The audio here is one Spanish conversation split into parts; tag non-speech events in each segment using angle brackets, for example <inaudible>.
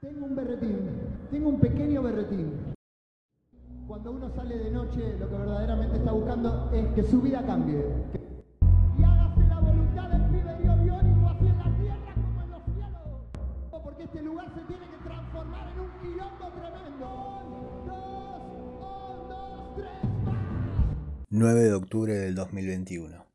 Tengo un berretín, tengo un pequeño berretín. Cuando uno sale de noche, lo que verdaderamente está buscando es que su vida cambie. Y hágase la voluntad del pibe Dios biónico así en la tierra como en los cielos. Porque este lugar se tiene que transformar en un quilombo tremendo. Un, dos, un, dos, tres, más. 9 de octubre del 2021.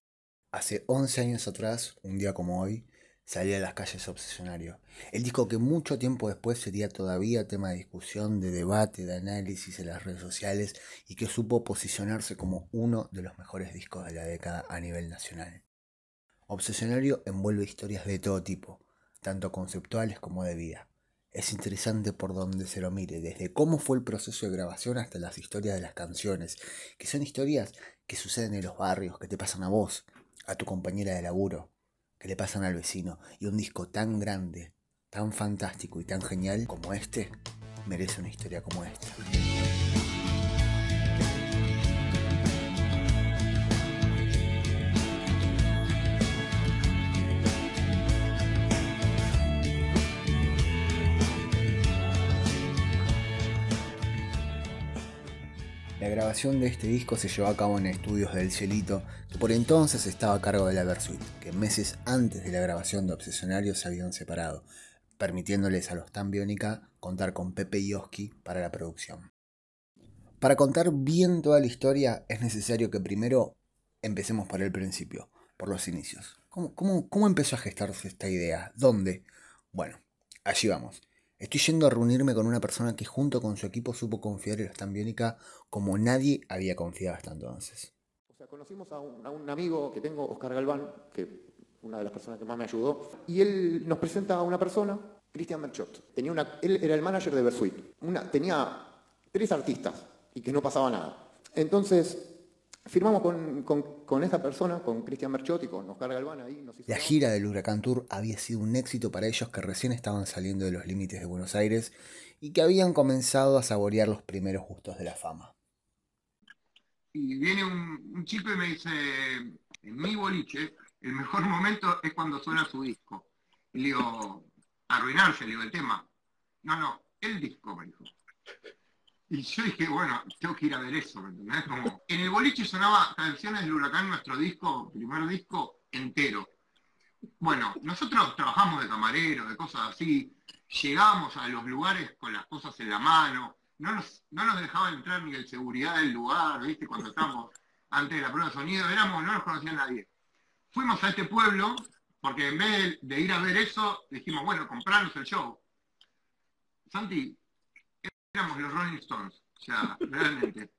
Hace 11 años atrás, un día como hoy, salía a las calles Obsesionario. El disco que mucho tiempo después sería todavía tema de discusión, de debate, de análisis en las redes sociales y que supo posicionarse como uno de los mejores discos de la década a nivel nacional. Obsesionario envuelve historias de todo tipo, tanto conceptuales como de vida. Es interesante por donde se lo mire, desde cómo fue el proceso de grabación hasta las historias de las canciones, que son historias que suceden en los barrios, que te pasan a vos, a tu compañera de laburo, que le pasan al vecino. Y un disco tan grande, tan fantástico y tan genial como este, merece una historia como esta. Grabación de este disco se llevó a cabo en estudios del Cielito, que por entonces estaba a cargo de la Versuit, que meses antes de la grabación de Obsesionario se habían separado, permitiéndoles a los Tan Biónica contar con Pepe Yoski para la producción. Para contar bien toda la historia es necesario que primero empecemos por el principio, por los inicios. ¿Cómo, cómo, cómo empezó a gestarse esta idea? ¿Dónde? Bueno, allí vamos. Estoy yendo a reunirme con una persona que junto con su equipo supo confiar en la Stambiónica como nadie había confiado hasta entonces. O sea, conocimos a un, amigo que tengo, Oscar Galván, que una de las personas que más me ayudó, y él nos presenta a una persona, Cristian Merchot. Tenía una, él era el manager de Versuit. Una, tenía tres artistas y que no pasaba nada. Entonces, firmamos con, con, con esa persona, con Cristian Merchot y con Oscar Galván ahí. Nos La gira del Huracán Tour había sido un éxito para ellos que recién estaban saliendo de los límites de Buenos Aires y que habían comenzado a saborear los primeros gustos de la fama. y viene un, un chico y me dice, en mi boliche, el mejor momento es cuando suena su disco. Y le digo, arruinarse, le digo, el tema. No, no, el disco, me dijo. Y yo dije, bueno, tengo que ir a ver eso, ¿me entendés? Como, en el boliche sonaba Canciones del Huracán, nuestro disco, primer disco, entero. Bueno, nosotros trabajamos de camarero, de cosas así, llegábamos a los lugares con las cosas en la mano, no nos, no nos dejaba entrar ni el seguridad del lugar, ¿viste? Cuando estábamos antes de la prueba de sonido, éramos, no nos conocía nadie. Fuimos a este pueblo, porque en vez de ir a ver eso, dijimos, bueno, comprarnos el show. Santi, éramos los Rolling Stones, o sea, realmente.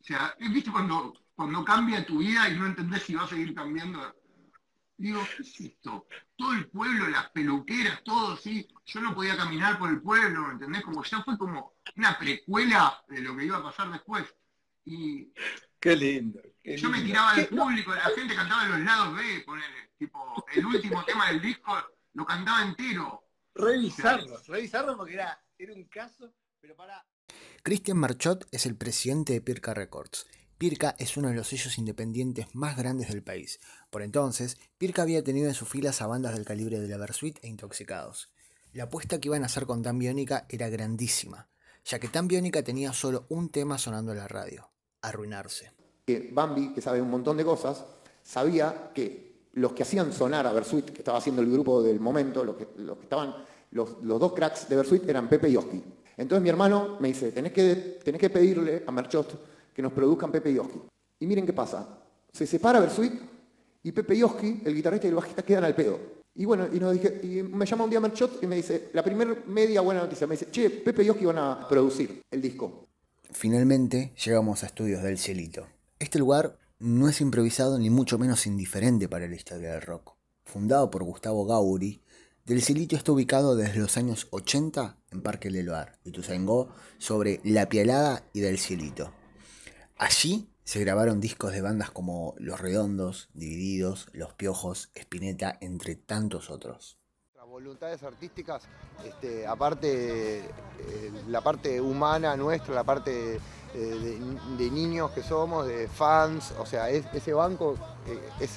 O sea, ¿viste cuando, cuando cambia tu vida y no entendés si va a seguir cambiando? Digo, ¿qué es esto? Todo el pueblo, las peluqueras, todo, sí. Yo no podía caminar por el pueblo, ¿me entendés? Como ya fue como una precuela de lo que iba a pasar después. Y Qué lindo. qué yo me tiraba del público, la gente cantaba en los lados B, ponele. Tipo, el último <laughs> tema del disco lo cantaba entero. Revisarlo, revisarlo porque era, era un caso, pero para. Christian Marchot es el presidente de Pirca Records. Pirca es uno de los sellos independientes más grandes del país. Por entonces, Pirca había tenido en sus filas a bandas del calibre de la Versuit e Intoxicados. La apuesta que iban a hacer con Tan Biónica era grandísima, ya que Tan Biónica tenía solo un tema sonando en la radio, Arruinarse. que Bambi, que sabe un montón de cosas, sabía que los que hacían sonar a Versuit, que estaba haciendo el grupo del momento, los que, los que estaban, los, los dos cracks de Versuit eran Pepe y Oski. Entonces mi hermano me dice, tenés que, tenés que pedirle a Merchot que nos produzcan Pepe y Oski. Y miren qué pasa, se separa Versuit y Pepe y Oski, el guitarrista y el bajista, quedan al pedo. Y bueno, y, nos dije, y me llama un día Merchot y me dice, la primera media buena noticia, me dice, che, Pepe y Oski van a producir el disco. Finalmente llegamos a Estudios del Cielito. Este lugar no es improvisado ni mucho menos indiferente para la historia del rock. Fundado por Gustavo Gauri, Del Cielito está ubicado desde los años 80 en Parque Leloir, Ituzaingó, sobre La Pialada y Del Cielito. Allí se grabaron discos de bandas como Los Redondos, Divididos, Los Piojos, Spinetta, entre tantos otros. Voluntades artísticas, este, aparte eh, la parte humana nuestra, la parte eh, de, niños que somos, de fans, o sea, es- ese banco eh,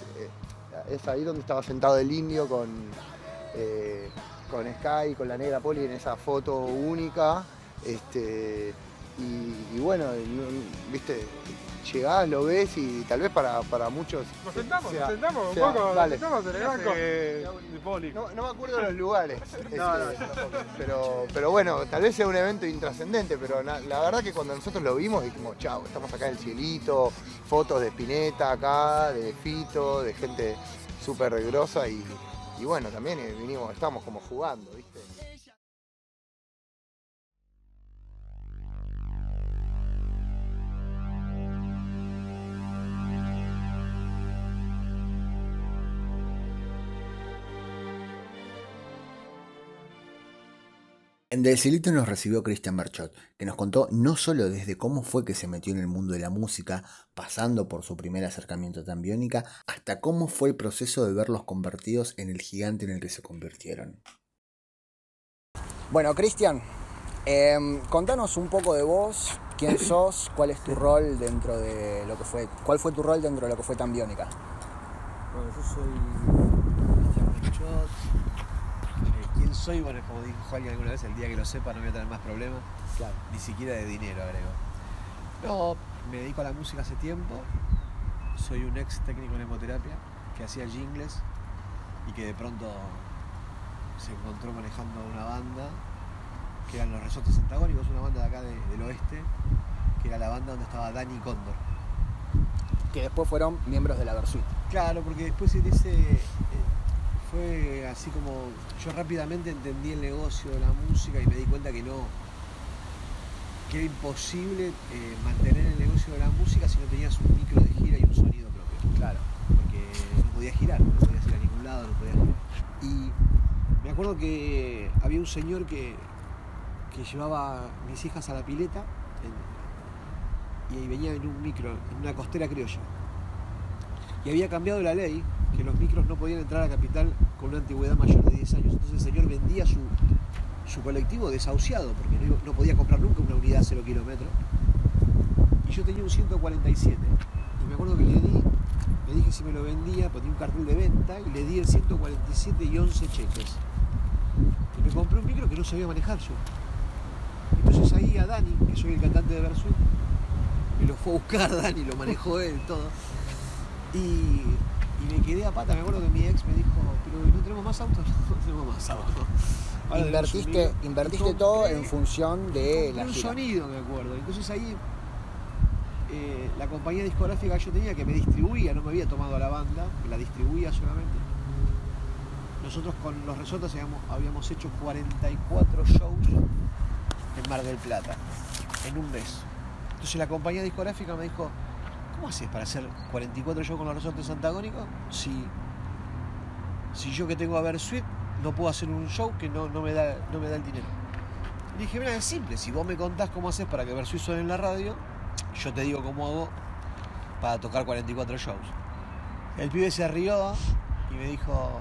es ahí donde estaba sentado el indio con, eh, con Sky, con la negra Poli en esa foto única. Este, y, y bueno, no- viste, llegás, lo ves y tal vez para, para muchos. Nos sentamos, sea- nos sentamos un sea- poco, nos sentamos en el banco. de poli. No, no me acuerdo los lugares, este, No, no. pero, pero bueno, tal vez sea un evento intrascendente, pero na- la verdad que cuando nosotros lo vimos dijimos, chao, estamos acá en el cielito, fotos de Spinetta acá, de Fito, de gente súper grosa y, y bueno, también eh, vinimos, estamos como jugando. En Del Cielito nos recibió Cristian Berchot, que nos contó no solo desde cómo fue que se metió en el mundo de la música, pasando por su primer acercamiento tan biónica, hasta cómo fue el proceso de verlos convertidos en el gigante en el que se convirtieron. Bueno, Cristian, em, contanos un poco de vos, quién <coughs> sos, cuál es tu rol dentro de lo que fue, cuál fue tu rol dentro de lo que fue tan biónica. Bueno, yo soy Cristian Berchot. Eh, ¿Quién soy? Bueno, como dijo alguien alguna vez, el día que lo sepa no voy a tener más problemas. Claro. Ni siquiera de dinero, agrego. No, me dedico a la música hace tiempo. Soy un ex técnico en hemoterapia que hacía jingles y que de pronto se encontró manejando una banda que eran los Resortes Antagónicos, una banda de acá de- del oeste, que era la banda donde estaba Danny Condor. Que después fueron miembros de la Versuit. Claro, porque después en ese fue así como yo rápidamente entendí el negocio de la música y me di cuenta que no que era imposible eh, mantener el negocio de la música si no tenías un micro de gira y un sonido propio. Claro. Porque no podías girar, no podías ir a ningún lado, no podías girar. Y me acuerdo que había un señor que, que llevaba a mis hijas a la pileta en- y venía en un micro, en una costera criolla. Y había cambiado la ley que los micros no podían entrar a Capital con una antigüedad mayor de 10 años. Entonces el señor vendía su, su colectivo desahuciado porque no, podía comprar nunca una unidad a 0 kilómetros. Y yo tenía un 147. Y me acuerdo que le di, le dije si me lo vendía, ponía un cartel de venta y le di el 147 y 11 cheques. Y me compré un micro que no sabía manejar yo. Entonces ahí a Dani, que soy el cantante de Versuit, me lo fue a buscar Dani, lo manejó él todo. Y, y me quedé a pata, me acuerdo que mi ex me dijo, pero ¿no tenemos más autos? <laughs> No tenemos más autos. <laughs> Ahora Invertiste, invertiste todo en función de la un gira. sonido, me acuerdo. Entonces ahí eh, la compañía discográfica que yo tenía que me distribuía, no me había tomado a la banda, me la distribuía solamente. Nosotros con los resortes habíamos, habíamos hecho 44 shows en Mar del Plata, en un mes. Entonces la compañía discográfica me dijo, ¿cómo haces para hacer 44 shows con los resortes antagónicos si, si yo que tengo a Versuit no puedo hacer un show que no, no me, da, no me da el dinero? Y dije, mira, es simple, si vos me contás cómo haces para que Versuit suene en la radio, yo te digo cómo hago para tocar 44 shows. El pibe se rió y me dijo,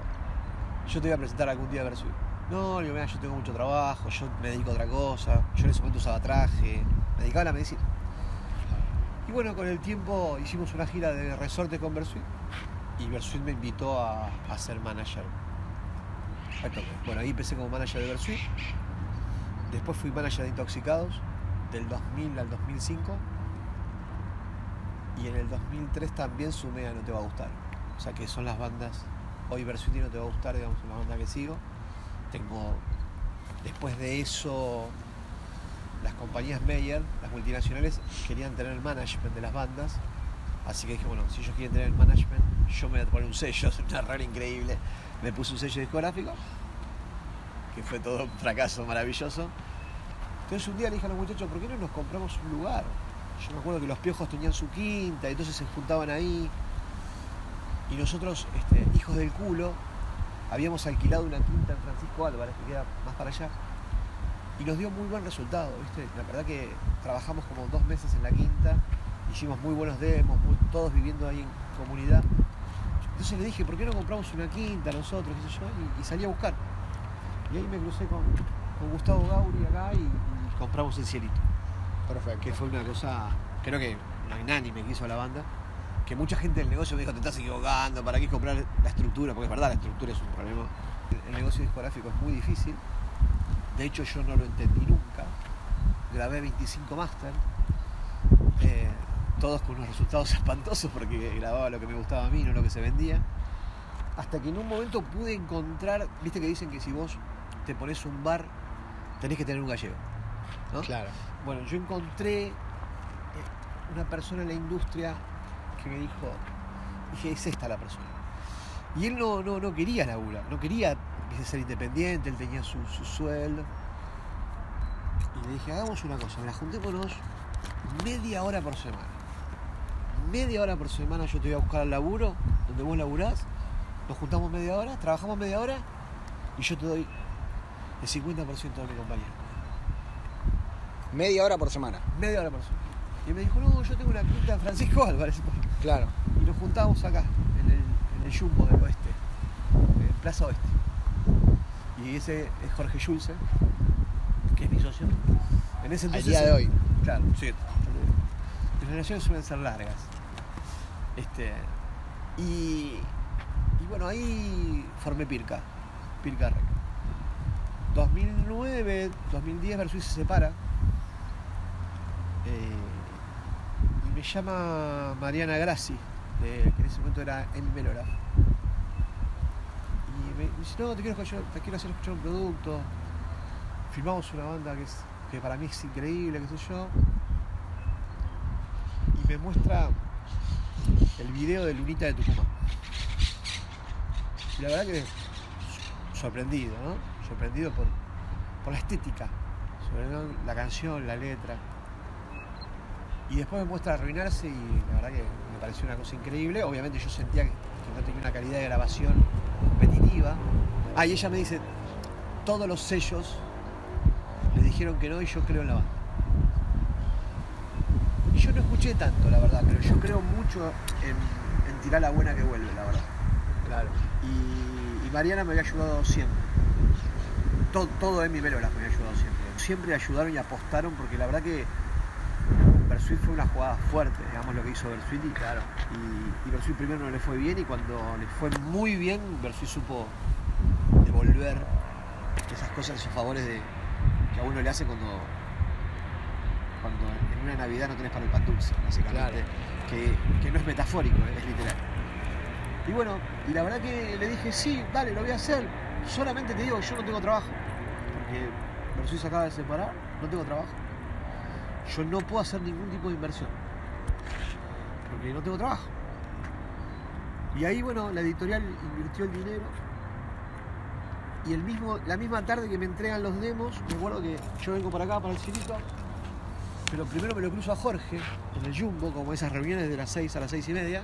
yo te voy a presentar algún día a Versuit. No, digo, mira, yo tengo mucho trabajo, yo me dedico a otra cosa, yo en ese momento usaba traje, me dedicaba a la medicina. Y bueno, con el tiempo hicimos una gira de resorte con Versuit y Versuit me invitó a, a ser manager. Bueno, ahí empecé como manager de Versuit. Después fui manager de Intoxicados del 2000 al 2005. Y en el 2003 también sumé a No Te Va a Gustar. O sea que son las bandas. Hoy Versuit y No Te Va a Gustar, digamos, es la banda que sigo. Tengo. Después de eso, las compañías Meyer, las multinacionales, querían tener el management de las bandas. Así que dije, bueno, si ellos quieren tener el management, yo me voy a poner un sello, <laughs> es una rara increíble. Me puse un sello discográfico, que fue todo un fracaso maravilloso. Entonces un día le dije a los muchachos, ¿por qué no nos compramos un lugar? Yo me acuerdo que los piojos tenían su quinta, entonces se juntaban ahí. Y nosotros, este, hijos del culo, habíamos alquilado una quinta en Francisco Álvarez, que queda más para allá. Y nos dio muy buen resultado, ¿viste? La verdad que trabajamos como dos meses en la quinta, hicimos muy buenos demos, muy- todos viviendo ahí en comunidad. Entonces le dije, ¿por qué no compramos una quinta nosotros? qué sé yo? Y, y salí a buscar. Y ahí me crucé con, con Gustavo Gauri acá y, y compramos el cielito. Perfecto. Que fue una cosa, creo que magnánime que hizo la banda. Que mucha gente del negocio me dijo, te estás equivocando, ¿para qué comprar la estructura? Porque es verdad, la estructura es un problema. El negocio discográfico es muy difícil. De hecho, yo no lo entendí nunca. Grabé 25 máster, eh, todos con unos resultados <laughs> espantosos porque grababa lo que me gustaba a mí, no lo que se vendía. Hasta que en un momento pude encontrar, viste que dicen que si vos te pones un bar, tenés que tener un gallego. ¿no? Claro. Bueno, yo encontré eh, una persona en la industria que me dijo, dije, es esta la persona. Y él no, no, no quería laburar, no quería viste, ser independiente, él tenía su, su sueldo. Y le dije, hagamos una cosa, mira, juntémonos media hora por semana. Media hora por semana yo te voy a buscar al laburo, donde vos laburás, nos juntamos media hora, trabajamos media hora y yo te doy el 50% de mi compañía. Media hora por semana. Media hora por semana. Y me dijo, no, yo tengo una quinta en Francisco Álvarez. Claro. Y nos juntamos acá, en el, en el Jumbo del Oeste, en Plaza Oeste. Y ese es Jorge Schulze, que es mi socio. En ese Al entonces. día de hoy. Claro, sí. Las relaciones suelen ser largas. Este, y, y bueno, ahí formé Pirca, Pirca Rec. 2009, 2010 Versus se separa. Eh, y me llama Mariana Grassi, de- que en ese momento era Emi Meloraf. Dice, no, te quiero, escuchar- te quiero hacer escuchar un producto. Filmamos una banda que, es, que para mí es increíble, qué sé yo. Y me muestra el video de Lunita de Tucumán. Y la verdad que sorprendido, ¿no? Sorprendido por, por la estética, sobre todo la canción, la letra. Y después me muestra arruinarse y la verdad que me pareció una cosa increíble. Obviamente yo sentía que no tenía una calidad de grabación competitiva. Ah, y ella me dice, todos los sellos le dijeron que no y yo creo en la banda. Y yo no escuché tanto, la verdad, pero yo creo mucho en, en tirar la buena que vuelve, la verdad. Claro. Y, y Mariana me había ayudado siempre. Todo, todo Emi Velola me había ayudado siempre. Siempre ayudaron y apostaron porque la verdad que Versuit fue una jugada fuerte, digamos lo que hizo Versuit y claro. Y, y primero no le fue bien y cuando le fue muy bien, Versuit supo devolver esas cosas, esos favores de, que a uno le hace cuando, cuando en una Navidad no tenés para el pan dulce, básicamente. Que, que no es metafórico, es literal. Y bueno, y la verdad que le dije, sí, dale, lo voy a hacer. Solamente te digo, yo no tengo trabajo. Porque Versus se acaba de separar, no tengo trabajo. Yo no puedo hacer ningún tipo de inversión. Porque no tengo trabajo. Y ahí, bueno, la editorial invirtió el dinero. Y el mismo, la misma tarde que me entregan los demos, me acuerdo que yo vengo para acá, para el cirito, pero primero me lo cruzo a Jorge en el Jumbo, como esas reuniones de las 6 a las 6 y media.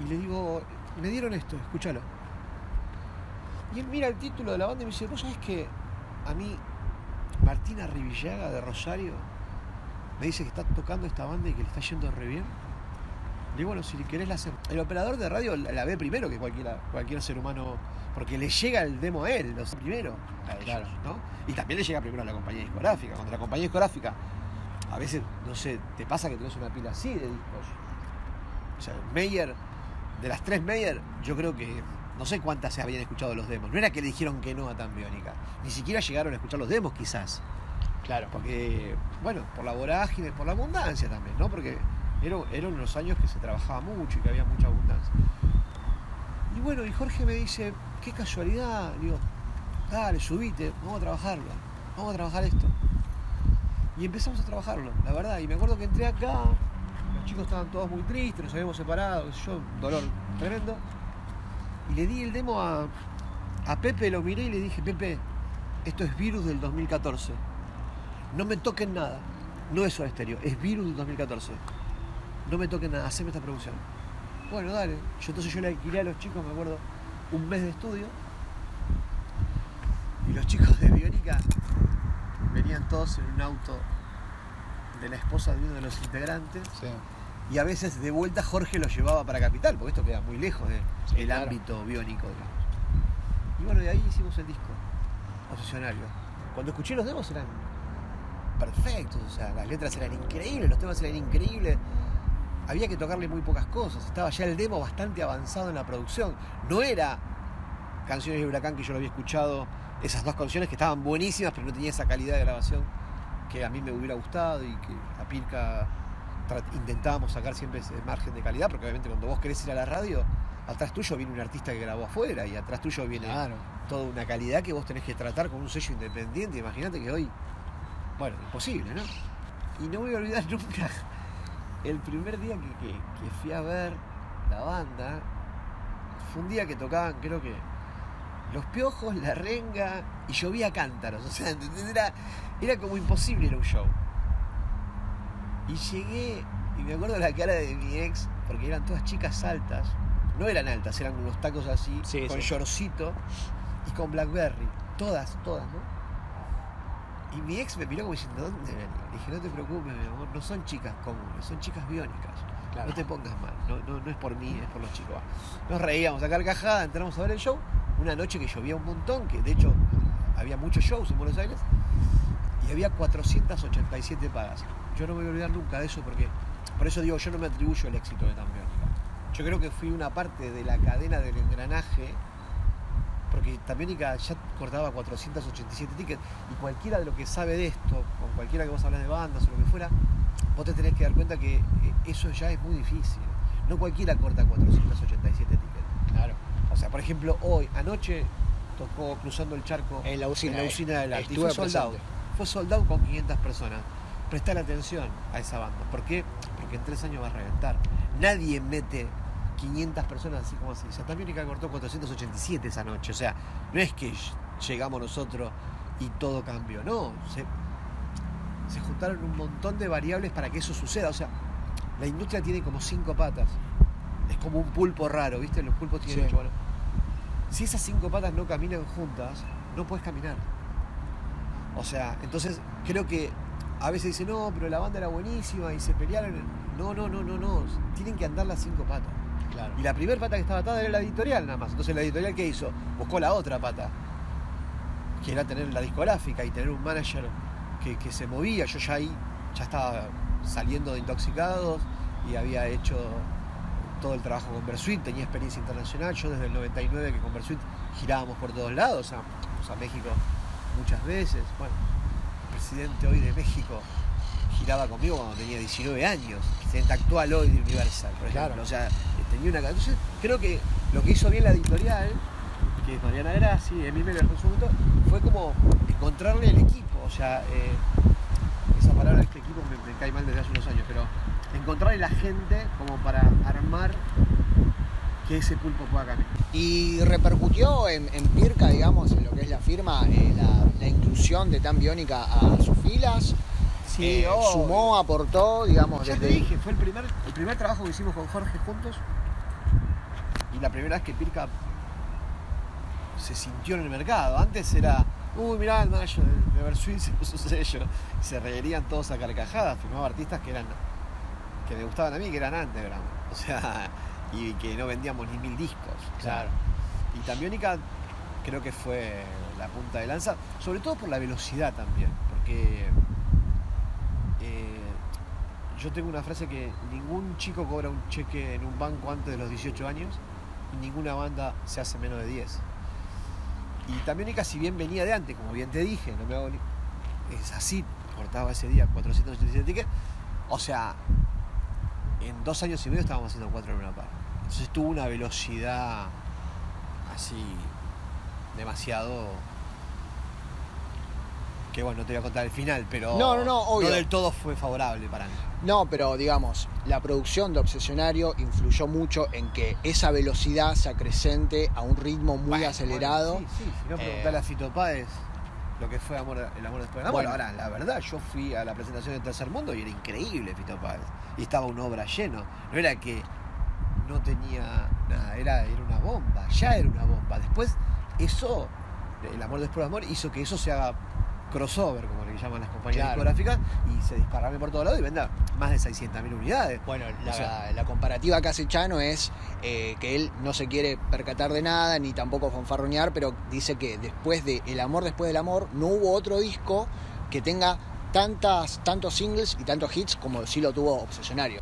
Y le digo, me dieron esto, escúchalo. Y él mira el título de la banda y me dice, ¿vos sabés que a mí Martina Rivillaga de Rosario me dice que está tocando esta banda y que le está yendo re bien? Le digo, bueno, si querés la hacemos. El operador de radio la, ve primero que cualquiera, cualquier ser humano, porque le llega el demo a él, lo sabe primero a ellos, Claro. ¿no? Y también le llega primero a la compañía discográfica. Cuando la compañía discográfica, a veces, no sé, te pasa que tenés una pila así de discos. O sea, Meyer, de las tres Meyer, yo creo que no sé cuántas se habían escuchado los demos. No era que le dijeron que no a Tan Biónica. Ni siquiera llegaron a escuchar los demos, quizás. Claro. Porque, bueno, por la vorágine, por la abundancia también, ¿no? Porque era- eran unos años que se trabajaba mucho y que había mucha abundancia. Y bueno, y Jorge me dice, qué casualidad. Le digo, dale, subite, vamos a trabajarlo. Vamos a trabajar esto. Y empezamos a trabajarlo, la verdad. Y me acuerdo que entré acá, los chicos estaban todos muy tristes, nos habíamos separado, yo, dolor tremendo. Y le di el demo a, a Pepe, lo miré y le dije, Pepe, esto es Virus del 2014. No me toquen nada. No es Soda Stereo, es Virus del 2014. No me toquen nada, haceme esta producción. Bueno, dale. Yo entonces yo le alquilé a los chicos, me acuerdo, un mes de estudio. Y los chicos de Biónica venían todos en un auto de la esposa de uno de los integrantes. Sí. Y a veces de vuelta Jorge los llevaba para Capital, porque esto queda muy lejos del Sí, claro. ámbito biónico. digamos. Y bueno, de ahí hicimos el disco, Obsesionario. Cuando escuché los demos eran perfectos, o sea, las letras eran increíbles, los temas eran increíbles. Había que tocarle muy pocas cosas, estaba ya el demo bastante avanzado en la producción. No era canciones de Huracán que yo lo había escuchado, esas dos canciones que estaban buenísimas, pero no tenía esa calidad de grabación que a mí me hubiera gustado y que a Pirca intentábamos sacar siempre ese margen de calidad, porque obviamente cuando vos querés ir a la radio, atrás tuyo viene un artista que grabó afuera y atrás tuyo viene Claro. toda una calidad que vos tenés que tratar con un sello independiente. Imagínate que hoy, bueno, imposible, ¿no? Y no voy a olvidar <laughs> nunca el primer día que, que- que fui a ver la banda. Fue un día que tocaban, creo que los piojos, la renga y llovía cántaros. O sea, era, era como imposible ir a un show. Y llegué y me acuerdo la cara de mi ex, porque eran todas chicas altas. No eran altas, eran unos tacos así, Sí, con sí. shortcito y con Blackberry. Todas, todas, ¿no? Y mi ex me miró como diciendo, ¿dónde venís? Le dije, no te preocupes, mi amor, no son chicas comunes, son chicas biónicas. Claro. No te pongas mal, no, no, no es por mí, es por los chicos. Nos reíamos a carcajada, entramos a ver el show. Una noche que llovía un montón, que de hecho había muchos shows en Buenos Aires, y había 487 pagas. Yo no me voy a olvidar nunca de eso porque, por eso digo, yo no me atribuyo el éxito de Tan Biónica. Yo creo que fui una parte de la cadena del engranaje, porque Tambiónica ya cortaba 487 tickets, y cualquiera de lo que sabe de esto, con cualquiera que vos hablas de bandas o lo que fuera, vos te tenés que dar cuenta que eh, eso ya es muy difícil. No cualquiera corta 487 tickets. Claro. O sea, por ejemplo, hoy, anoche tocó Cruzando el Charco En la usina, en la usina del Arte. Fue sold out. presente. Fue sold out con 500 personas. Prestar atención a esa banda. ¿Por qué? Porque en tres años va a reventar. Nadie mete 500 personas así como así. Santa Mónica cortó 487 esa noche. O sea, no es que llegamos nosotros y todo cambió. No, se, se juntaron un montón de variables para que eso suceda. O sea, la industria tiene como cinco patas. Es como un pulpo raro, ¿viste? Los pulpos tienen Sí. ocho. Bueno, si esas cinco patas no caminan juntas, no puedes caminar. O sea, entonces creo que a veces dicen, no, pero la banda era buenísima y se pelearon. No, no, no, no, no. Tienen que andar las cinco patas. Claro. Y la primera pata que estaba atada era la editorial nada más. Entonces la editorial ¿qué hizo? Buscó la otra pata. Que era tener la discográfica y tener un manager que, que se movía. Yo ya ahí ya estaba saliendo de intoxicados y había hecho todo el trabajo con Versuit, tenía experiencia internacional. Yo desde el 99 que con Versuit girábamos por todos lados, o sea, fuimos a México muchas veces. Bueno, presidente hoy de México giraba conmigo cuando tenía 19 años, presidente actual hoy de Universal, por ejemplo. Claro. O sea, tenía una. Entonces, creo que lo que hizo bien la editorial, que es Mariana Grassi, Emil Miller en su momento, fue como encontrarle el equipo. O sea, eh, esa palabra, este equipo, me, me cae mal desde hace unos años, pero encontrarle la gente como para armar que ese pulpo pueda caminar. Y repercutió en, en Pirca, digamos, en lo que es la firma, eh, la, la inclusión de Tan Biónica a sus filas. Sí, Eh, obvio. sumó, aportó, digamos, Ya te dije, fue el primer, el primer trabajo que hicimos con Jorge juntos y la primera vez que Pirca se sintió en el mercado. Antes era, uy, mirá el manager de Versuit se puso sello. Y se reirían todos a carcajadas. Firmaba artistas que eran que me gustaban a mí, que eran underground. O sea, y que no vendíamos ni mil discos. Claro. Y Tambiónica creo que fue la punta de lanza, sobre todo por la velocidad también, porque eh, yo tengo una frase que ningún chico cobra un cheque en un banco antes de los 18 años y ninguna banda se hace menos de 10. Y Tambiónica, si bien venía de antes, como bien te dije, no me hago ni- es así, cortaba ese día 487 tickets, o sea, en dos años y medio estábamos haciendo cuatro en una par. Entonces tuvo una velocidad así demasiado que bueno, no te voy a contar el final, pero No, no, no, obvio. del todo fue favorable para mí. No, pero digamos, la producción de Obsesionario influyó mucho en que esa velocidad se acrecente a un ritmo muy Bueno, acelerado. bueno, sí, sí, si no Eh, preguntale a Fito Páez lo que fue amor, el amor después del amor. Bueno. ahora, la verdad, yo fui a la presentación de Tercer Mundo y era increíble Fito Páez. Y estaba una obra lleno. No era que no tenía nada, era, era una bomba, ya era una bomba. Después, eso, el amor después del amor, hizo que eso se haga crossover, como le llaman las compañías Claro. discográficas, y se disparrame por todos lados y venda más de 600.000 unidades. Bueno, la, O sea- la comparativa que hace Chano es eh, que él no se quiere percatar de nada, ni tampoco fanfarronear, pero dice que después de El amor después del amor, no hubo otro disco que tenga tantas, tantos singles y tantos hits como sí lo tuvo Obsesionario.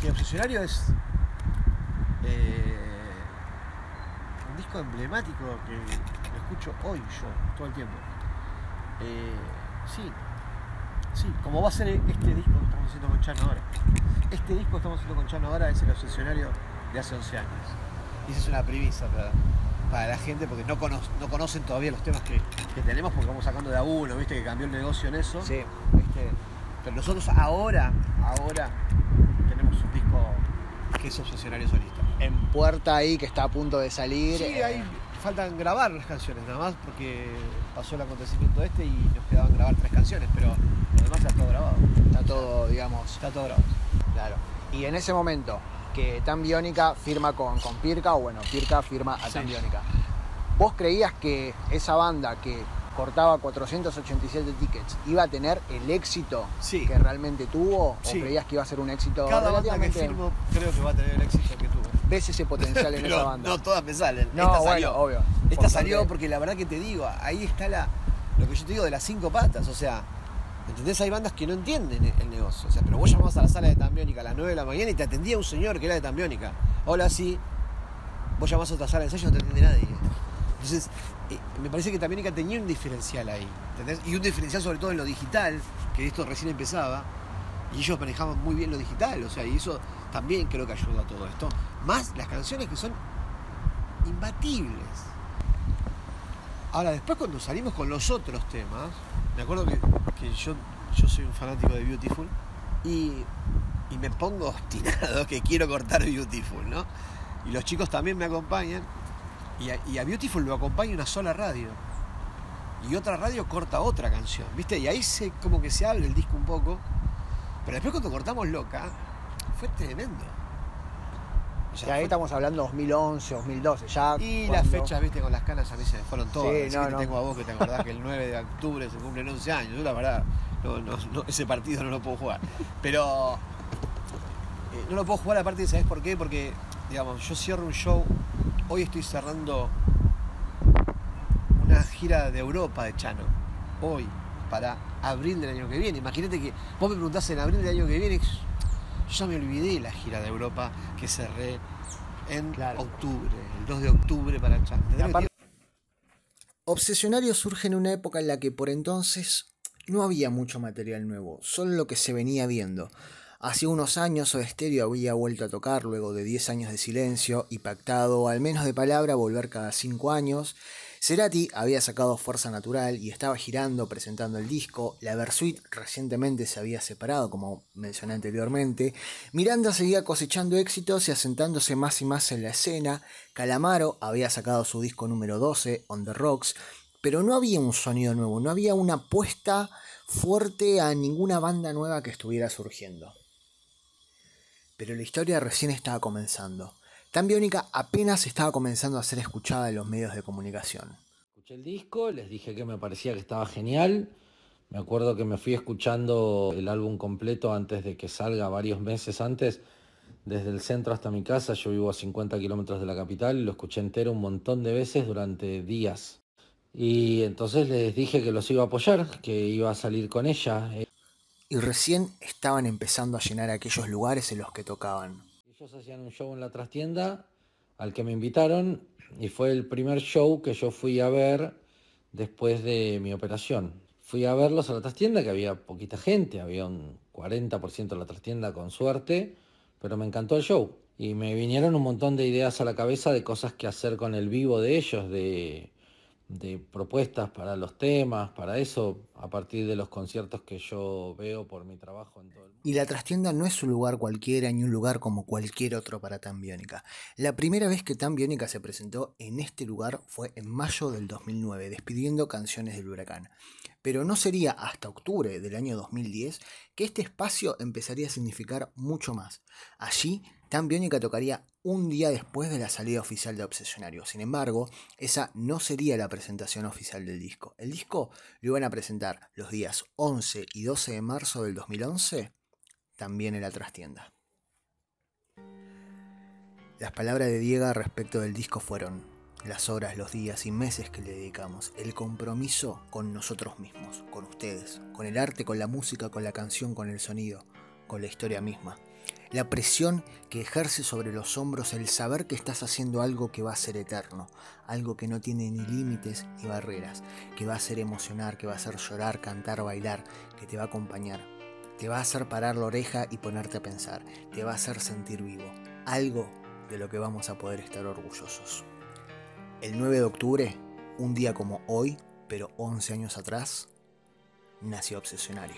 que Obsesionario es eh, un disco emblemático que lo escucho hoy yo, todo el tiempo. Eh, sí, sí, como va a ser este disco que estamos haciendo con Chano ahora. Este disco que estamos haciendo con Chano ahora es el obsesionario de hace 11 años. Y esa es una premisa para, para la gente porque no, cono- no conocen todavía los temas que, que tenemos porque vamos sacando de a uno, viste que cambió el negocio en eso. Sí. ¿viste? Pero nosotros ahora, ahora tenemos un disco que es obsesionario solista. En puerta ahí que está a punto de salir. Sí, eh, ahí faltan grabar las canciones nada más porque pasó el acontecimiento este y nos quedaban grabar tres canciones, pero lo demás está todo grabado. Está todo, digamos, Está todo grabado. claro. Y en ese momento que Tan Biónica firma con, con Pirca, o bueno, Pirca firma a Tan Sí. Biónica. ¿Vos creías que esa banda que cortaba 487 tickets iba a tener el éxito Sí. que realmente tuvo? Sí. ¿O creías que iba a ser un éxito Cada banda que firmo creo que va a tener el éxito que tuvo. ¿Ves ese potencial en <laughs> esa banda? No todas me salen. No, Esta bueno, salió. obvio. Esta Por salió porque la verdad que te digo, ahí está la, lo que yo te digo de las cinco patas. O sea, ¿entendés? Hay bandas que no entienden el- el negocio. O sea, pero vos llamabas a la sala de Tambiónica a las 9 de la mañana y te atendía un señor que era de Tambiónica. Hola, sí. Vos llamás a otra sala de ensayo y no te atiende nadie. Entonces, eh, me parece que Tambiónica tenía un diferencial ahí. ¿entendés? Y un diferencial sobre todo en lo digital, que esto recién empezaba. Y ellos manejaban muy bien lo digital, o sea, y eso también creo que ayudó a todo esto. Más las canciones que son imbatibles. Ahora, después cuando salimos con los otros temas, me acuerdo que, que yo, yo soy un fanático de Beautiful y, y me pongo obstinado que quiero cortar Beautiful, ¿no? Y los chicos también me acompañan y a, y a Beautiful lo acompaña una sola radio. Y otra radio corta otra canción, ¿viste? Y ahí se, como que se abre el disco un poco. Pero después cuando cortamos Loca, fue tremendo. O sea, Y ahí fue- estamos hablando 2011, 2012, ya. y cuando- las fechas, viste, con las canas a mí se me fueron todas. Sí, Así no, que no. te tengo a vos que te acordás que el 9 de octubre se cumplen 11 años. Yo la verdad, no, no, no, ese partido no lo puedo jugar. Pero eh, no lo puedo jugar aparte, ¿sabes por qué? Porque, digamos, yo cierro un show, hoy estoy cerrando una gira de Europa de Chano. Hoy, para abril del año que viene. Imagínate que vos me preguntás en abril del año que viene, yo ya me olvidé la gira de Europa que cerré en Claro. octubre, el 2 de octubre para aparte- Obsesionario surge en una época en la que por entonces no había mucho material nuevo, solo lo que se venía viendo. Hace unos años Soda Stereo había vuelto a tocar luego de 10 años de silencio y pactado, al menos de palabra, volver cada 5 años. Cerati había sacado Fuerza Natural y estaba girando presentando el disco. La Versuit recientemente se había separado, como mencioné anteriormente. Miranda seguía cosechando éxitos y asentándose más y más en la escena. Calamaro había sacado su disco número 12, On the Rocks, pero no había un sonido nuevo, no había una apuesta fuerte a ninguna banda nueva que estuviera surgiendo. Pero la historia recién estaba comenzando. Tan Biónica apenas estaba comenzando a ser escuchada en los medios de comunicación. Escuché el disco, les dije que me parecía que estaba genial. Me acuerdo que me fui escuchando el álbum completo antes de que salga, varios meses antes, desde el centro hasta mi casa. Yo vivo a 50 kilómetros de la capital y lo escuché entero un montón de veces durante días. Y entonces les dije que los iba a apoyar, que iba a salir con ella. Y recién estaban empezando a llenar aquellos lugares en los que tocaban. Ellos hacían un show en la trastienda al que me invitaron y fue el primer show que yo fui a ver después de mi operación. Fui a verlos a la trastienda, que había poquita gente, había un 40% de la trastienda con suerte, pero me encantó el show. Y me vinieron un montón de ideas a la cabeza de cosas que hacer con el vivo de ellos, de, de propuestas para los temas, para eso, a partir de los conciertos que yo veo por mi trabajo en todo el mundo. Y la trastienda no es un lugar cualquiera ni un lugar como cualquier otro para Tan Biónica. La primera vez que Tan Biónica se presentó en este lugar fue en mayo del 2009, despidiendo canciones del huracán. Pero no sería hasta octubre del año 2010 que este espacio empezaría a significar mucho más. Allí, Tan Biónica tocaría un día después de la salida oficial de Obsesionario. Sin embargo, esa no sería la presentación oficial del disco. El disco lo iban a presentar los días 11 y 12 de marzo del 2011 también en la trastienda. Las palabras de Diego respecto del disco fueron las horas, los días y meses que le dedicamos, el compromiso con nosotros mismos, con ustedes, con el arte, con la música, con la canción, con el sonido, con la historia misma. la presión que ejerce sobre los hombros el saber que estás haciendo algo que va a ser eterno, algo que no tiene ni límites ni barreras, que va a hacer emocionar, que va a hacer llorar, cantar, bailar, que te va a acompañar, te va a hacer parar la oreja y ponerte a pensar, te va a hacer sentir vivo, algo de lo que vamos a poder estar orgullosos. El 9 de octubre, un día como hoy, pero 11 años atrás, nació Obsesionario.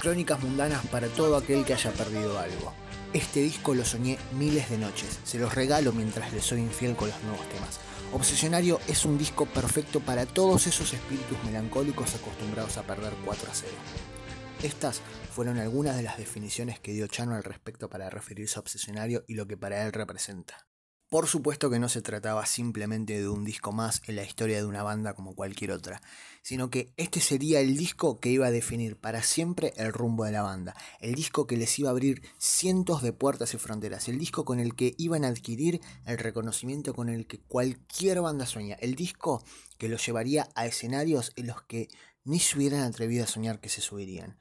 Crónicas mundanas para todo aquel que haya perdido algo. Este disco lo soñé miles de noches, se los regalo mientras le soy infiel con los nuevos temas. Obsesionario es un disco perfecto para todos esos espíritus melancólicos acostumbrados a perder 4 a 0. Estas fueron algunas de las definiciones que dio Chano al respecto para referirse a Obsesionario y lo que para él representa. Por supuesto que no se trataba simplemente de un disco más en la historia de una banda como cualquier otra, sino que este sería el disco que iba a definir para siempre el rumbo de la banda, el disco que les iba a abrir cientos de puertas y fronteras, el disco con el que iban a adquirir el reconocimiento con el que cualquier banda sueña, el disco que los llevaría a escenarios en los que ni se hubieran atrevido a soñar que se subirían.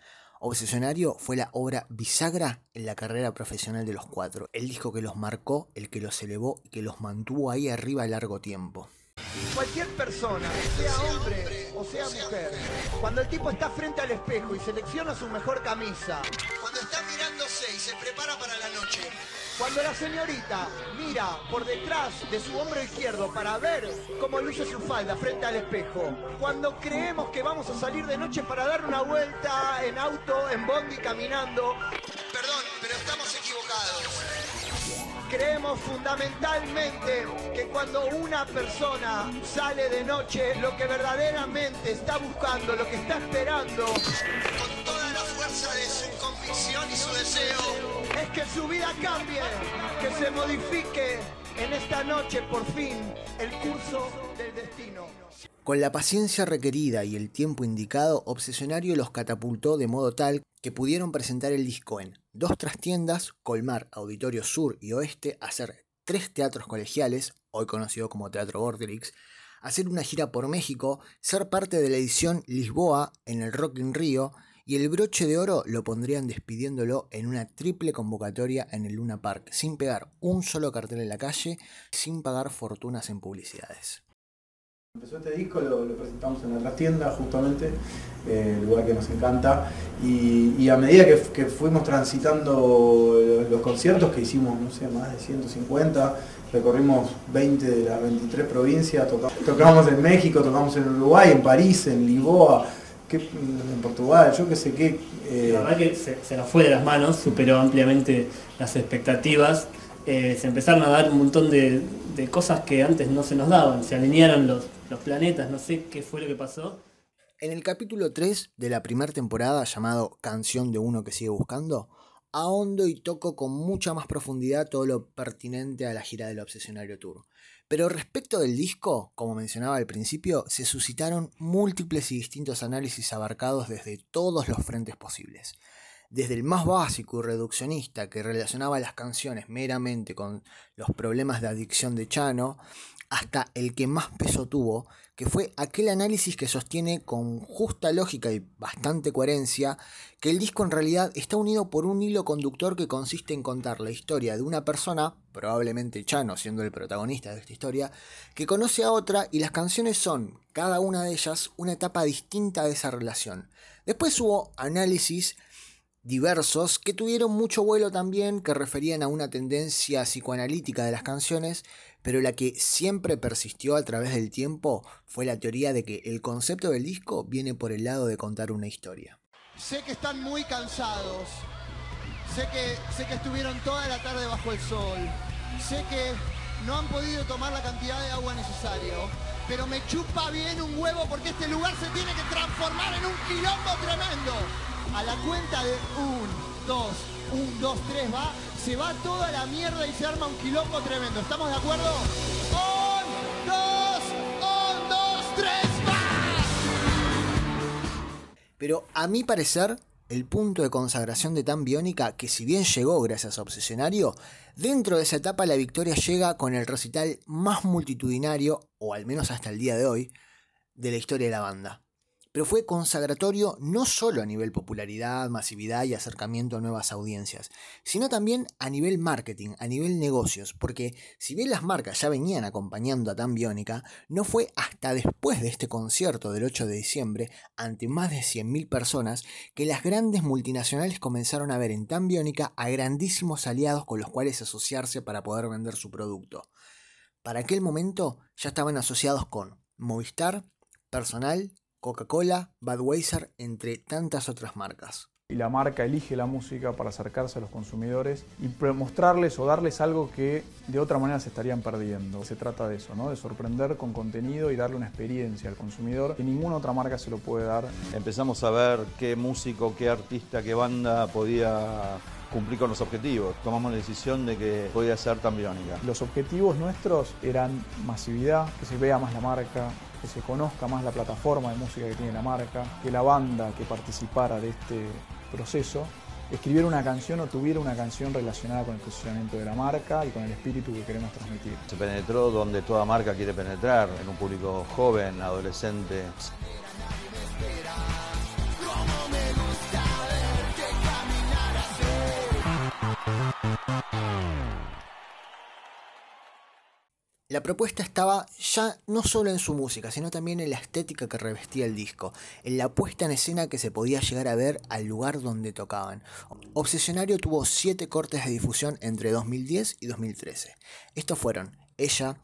Obsesionario fue la obra bisagra en la carrera profesional de los cuatro, el disco que los marcó, el que los elevó y que los mantuvo ahí arriba a largo tiempo. Cualquier persona, sea hombre o sea mujer, cuando el tipo está frente al espejo y selecciona su mejor camisa, Cuando está mirándose y se prepara para la noche, cuando la señorita mira por detrás de su hombro izquierdo para ver cómo luce su falda frente al espejo, cuando creemos que vamos a salir de noche para dar una vuelta en auto, en bondi, caminando, perdón, pero estamos equivocados. Creemos fundamentalmente que cuando una persona sale de noche, lo que verdaderamente está buscando, lo que está esperando, convicción y su deseo, es que su vida cambie, que se modifique en esta noche por fin el curso del destino. Con la paciencia requerida y el tiempo indicado, Obsesionario los catapultó de modo tal que pudieron presentar el disco en dos trastiendas, Colmar, Auditorio Sur y Oeste, hacer tres teatros colegiales, hoy conocido como Teatro Vorterix, hacer una gira por México, ser parte de la edición Lisboa en el Rock in Rio y el broche de oro lo pondrían despidiéndolo en una triple convocatoria en el Luna Park, sin pegar un solo cartel en la calle, sin pagar fortunas en publicidades. Empezó este disco, lo, presentamos en la trastienda justamente, eh, el lugar que nos encanta, y, a medida que, fuimos transitando los, conciertos que hicimos, no sé, más de 150, recorrimos 20 de las 23 provincias, toca- tocamos en México, tocamos en Uruguay, en París, en Lisboa, que- en Portugal, yo qué sé qué. eh, La verdad que se, se nos fue de las manos, superó ampliamente las expectativas. Eh, se empezaron a dar un montón de, de cosas que antes no se nos daban. Se alinearon los, los planetas, no sé qué fue lo que pasó. En el capítulo 3 de la primera temporada, llamado Canción de uno que sigue buscando, ahondo y toco con mucha más profundidad todo lo pertinente a la gira del Obsesionario Tour. Pero respecto del disco, como mencionaba al principio, se suscitaron múltiples y distintos análisis abarcados desde todos los frentes posibles. Desde el más básico y reduccionista que relacionaba las canciones meramente con los problemas de adicción de Chano, hasta el que más peso tuvo, que fue aquel análisis que sostiene con justa lógica y bastante coherencia que el disco en realidad está unido por un hilo conductor que consiste en contar la historia de una persona, probablemente Chano siendo el protagonista de esta historia, que conoce a otra y las canciones son, cada una de ellas, una etapa distinta de esa relación. Después hubo análisis diversos que tuvieron mucho vuelo también, que referían a una tendencia psicoanalítica de las canciones, pero la que siempre persistió a través del tiempo fue la teoría de que el concepto del disco viene por el lado de contar una historia. Sé que están muy cansados. Sé que, sé que estuvieron toda la tarde bajo el sol. Sé que no han podido tomar la cantidad de agua necesaria. Pero me chupa bien un huevo porque este lugar se tiene que transformar en un quilombo tremendo. A la cuenta de un, dos, un, dos, tres, va. Se va toda la mierda y se arma un quilombo tremendo. ¿Estamos de acuerdo? Un, dos, un, dos, tres, va. Pero a mi parecer, el punto de consagración de Tan Biónica, que si bien llegó gracias a Obsesionario, dentro de esa etapa la victoria llega con el recital más multitudinario, o al menos hasta el día de hoy, de la historia de la banda. Pero fue consagratorio no solo a nivel popularidad, masividad y acercamiento a nuevas audiencias, sino también a nivel marketing, a nivel negocios, porque si bien las marcas ya venían acompañando a Tan Biónica, no fue hasta después de este concierto del 8 de diciembre, ante más de 100.000 personas, que las grandes multinacionales comenzaron a ver en Tan Biónica a grandísimos aliados con los cuales asociarse para poder vender su producto. Para aquel momento ya estaban asociados con Movistar, Personal, Coca-Cola, Budweiser, entre tantas otras marcas. Y la marca elige la música para acercarse a los consumidores y mostrarles o darles algo que de otra manera se estarían perdiendo. Se trata de eso, ¿no? de sorprender con contenido y darle una experiencia al consumidor que ninguna otra marca se lo puede dar. Empezamos a ver qué músico, qué artista, qué banda podía cumplir con los objetivos. Tomamos la decisión de que podía ser tan biónica. Los objetivos nuestros eran masividad, que se vea más la marca, que se conozca más la plataforma de música que tiene la marca, que la banda que participara de este proceso escribiera una canción o tuviera una canción relacionada con el posicionamiento de la marca y con el espíritu que queremos transmitir. Se penetró donde toda marca quiere penetrar, en un público joven, adolescente. La propuesta estaba ya no solo en su música, sino también en la estética que revestía el disco, en la puesta en escena que se podía llegar a ver al lugar donde tocaban. Obsesionario tuvo siete cortes de difusión entre 2010 y 2013. Estos fueron Ella,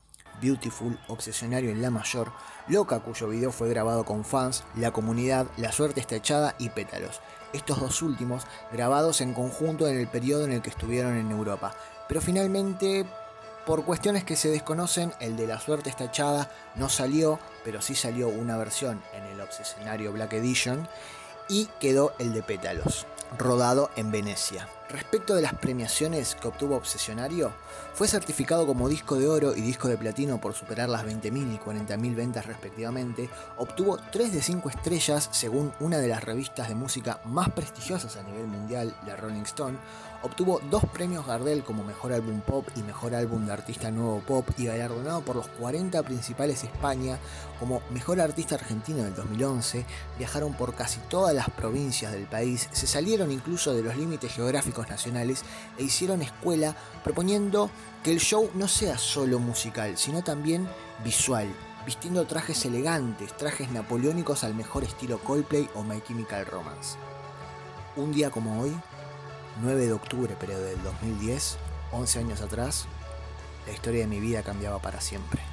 Beautiful, Obsesionario en La Mayor, Loca, cuyo video fue grabado con fans, La Comunidad, La Suerte está echada y Pétalos. Estos dos últimos grabados en conjunto en el periodo en el que estuvieron en Europa. Pero finalmente por cuestiones que se desconocen, el de la suerte está echada no salió, pero sí salió una versión en el obsesionario Black Edition y quedó el de Pétalos, rodado en Venecia. Respecto de las premiaciones que obtuvo Obsesionario, fue certificado como disco de oro y disco de platino por superar las 20.000 y 40.000 ventas respectivamente, obtuvo 3 de 5 estrellas según una de las revistas de música más prestigiosas a nivel mundial, la Rolling Stone, obtuvo dos premios Gardel como Mejor Álbum Pop y Mejor Álbum de Artista Nuevo Pop y galardonado por los 40 principales España como Mejor Artista Argentino del 2011, viajaron por casi todas las provincias del país, se salieron incluso de los límites geográficos nacionales e hicieron escuela proponiendo que el show no sea solo musical, sino también visual, vistiendo trajes elegantes, trajes napoleónicos al mejor estilo Coldplay o My Chemical Romance. Un día como hoy, 9 de octubre pero del 2010, 11 años atrás, la historia de mi vida cambiaba para siempre.